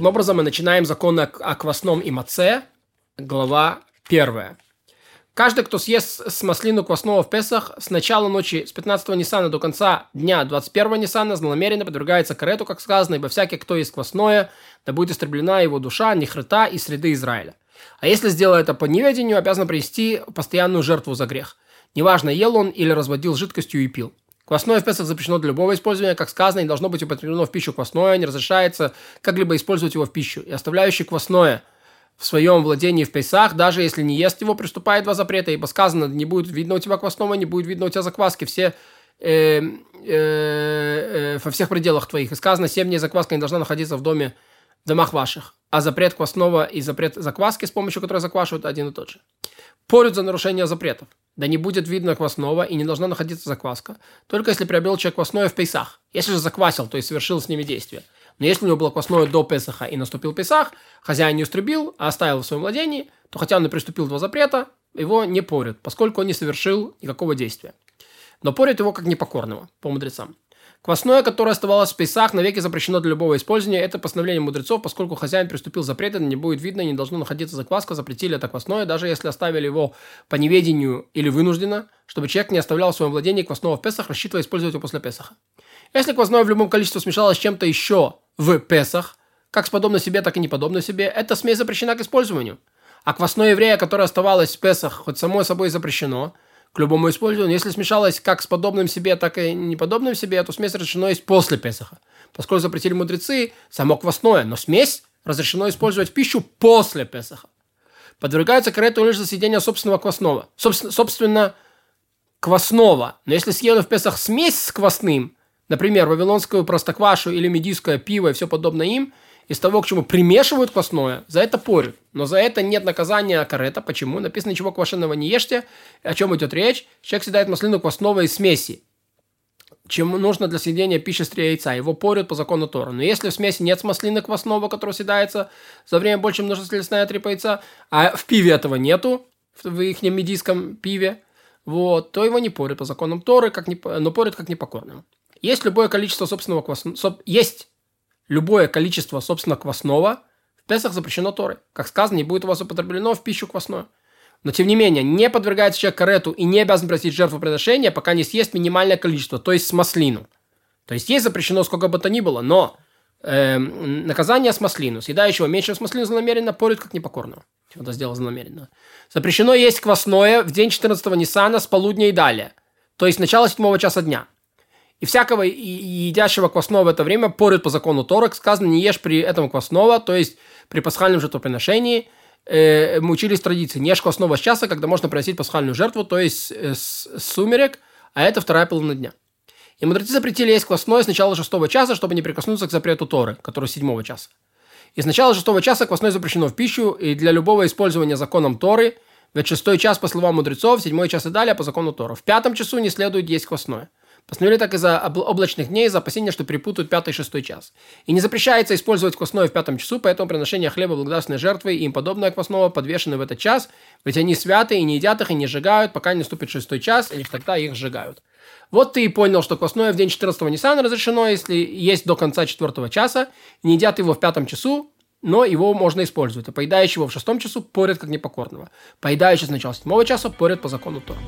Таким образом, мы начинаем законы о квасном и маце, глава первая. Каждый, кто съест с маслину квасного в Песах с начала ночи с 15 Ниссана до конца дня 21 Ниссана злонамеренно подвергается карету, как сказано, ибо всякий, кто есть квасное, да будет истреблена его душа, нехрета и среды Израиля. А если сделает это по неведению, обязан принести постоянную жертву за грех. Неважно, ел он или разводил жидкостью и пил. Квасное в Песах запрещено для любого использования, как сказано, и должно быть употреблено в пищу квасное, не разрешается как-либо использовать его в пищу. И оставляющий квасное в своем владении в Песах, даже если не ест его, приступает два запрета, ибо сказано, не будет видно у тебя квасного, не будет видно у тебя закваски, все э, э, э, во всех пределах твоих. И сказано, семь дней закваска не должна находиться в доме, в домах ваших. А запрет квасного и запрет закваски, с помощью которой заквашивают, один и тот же. Порют за нарушение запретов. Да не будет видно квасного и не должна находиться закваска, только если приобрел человек квасное в Пейсах. Если же заквасил, то есть совершил с ними действие. Но если у него было квасное до Песаха и наступил Песах, хозяин не устребил, а оставил в своем владении, то хотя он и приступил два запрета, его не порят, поскольку он не совершил никакого действия. Но порят его как непокорного, по мудрецам. Квасное, которое оставалось в Пейсах, навеки запрещено для любого использования. Это постановление мудрецов, поскольку хозяин приступил запрет, это не будет видно, не должно находиться закваска, запретили это квасное, даже если оставили его по неведению или вынужденно, чтобы человек не оставлял в своем владении квасного в Песах, рассчитывая использовать его после Песаха. Если квасное в любом количестве смешалось с чем-то еще в Песах, как с подобно себе, так и не подобно себе, эта смесь запрещена к использованию. А квасное еврея, которое оставалось в Песах, хоть само собой запрещено – к любому использованию. Если смешалось как с подобным себе, так и неподобным себе, то смесь разрешено есть после Песаха. Поскольку запретили мудрецы само квасное, но смесь разрешено использовать в пищу после Песаха. Подвергается карету лишь за собственного квасного. Собственно, собственно, квасного. Но если съели в Песах смесь с квасным, например, вавилонскую простоквашу или медийское пиво и все подобное им – из того, к чему примешивают квасное, за это порют. Но за это нет наказания карета. Почему? Написано, ничего квашеного не ешьте. О чем идет речь? Человек съедает маслину квасного из смеси. Чем нужно для съедения пищи с яйца. Его порют по закону Тора. Но если в смеси нет маслины квасного, которая съедается за время больше множества лесная три яйца, а в пиве этого нету, в их медийском пиве, вот, то его не порят по законам Торы, как не, но порят как непокорным. Есть любое количество собственного квасного... Есть любое количество, собственно, квасного в Песах запрещено Торой. Как сказано, не будет у вас употреблено в пищу квасное. Но, тем не менее, не подвергается человек карету и не обязан просить жертвоприношения, пока не съест минимальное количество, то есть с маслину. То есть есть запрещено сколько бы то ни было, но э, наказание с маслину, съедающего меньше с маслину злонамеренно, порит как непокорного. Это сделал злонамеренно. Запрещено есть квасное в день 14 Ниссана с полудня и далее. То есть начало 7 часа дня. И всякого едящего квасного в это время порют по закону Торок. Сказано, не ешь при этом квасного, то есть при пасхальном жертвоприношении. Э, мы учились традиции. Не ешь квасного с часа, когда можно приносить пасхальную жертву, то есть э, с, с сумерек, а это вторая половина дня. И мудрецы запретили есть квасное с начала шестого часа, чтобы не прикоснуться к запрету Торы, который с седьмого часа. И с начала шестого часа квасное запрещено в пищу, и для любого использования законом Торы, ведь шестой час по словам мудрецов, седьмой час и далее по закону Тора. В пятом часу не следует есть квасное. Постановили так из-за облачных дней, из-за опасения, что перепутают пятый и шестой час. И не запрещается использовать квасное в пятом часу, поэтому приношение хлеба благодарственной жертвы и им подобное квасного подвешены в этот час, ведь они святы и не едят их и не сжигают, пока не наступит шестой час, и тогда их сжигают. Вот ты и понял, что квасное в день 14 Ниссана разрешено, если есть до конца четвертого часа, не едят его в пятом часу, но его можно использовать. А поедающего в шестом часу порят как непокорного. Поедающий с начала седьмого часа порят по закону Тора.